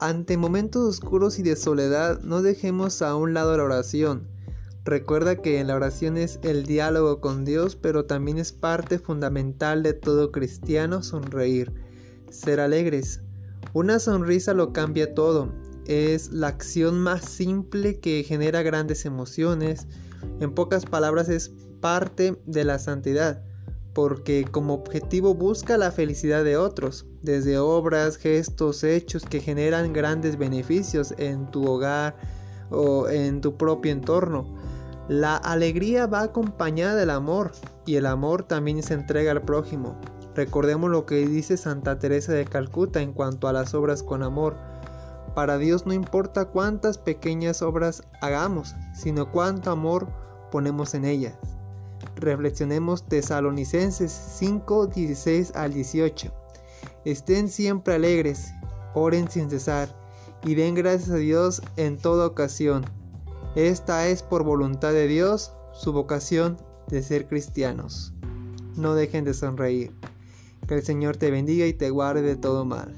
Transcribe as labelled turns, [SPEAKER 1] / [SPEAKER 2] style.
[SPEAKER 1] Ante momentos oscuros y de soledad, no dejemos a un lado la oración. Recuerda que en la oración es el diálogo con Dios, pero también es parte fundamental de todo cristiano sonreír, ser alegres. Una sonrisa lo cambia todo, es la acción más simple que genera grandes emociones. En pocas palabras es parte de la santidad, porque como objetivo busca la felicidad de otros, desde obras, gestos, hechos que generan grandes beneficios en tu hogar o en tu propio entorno. La alegría va acompañada del amor y el amor también se entrega al prójimo. Recordemos lo que dice Santa Teresa de Calcuta en cuanto a las obras con amor. Para Dios no importa cuántas pequeñas obras hagamos, sino cuánto amor ponemos en ellas. Reflexionemos Tesalonicenses 5, 16 al 18. Estén siempre alegres, oren sin cesar y den gracias a Dios en toda ocasión esta es por voluntad de Dios su vocación de ser cristianos. No dejen de sonreír. Que el Señor te bendiga y te guarde de todo mal.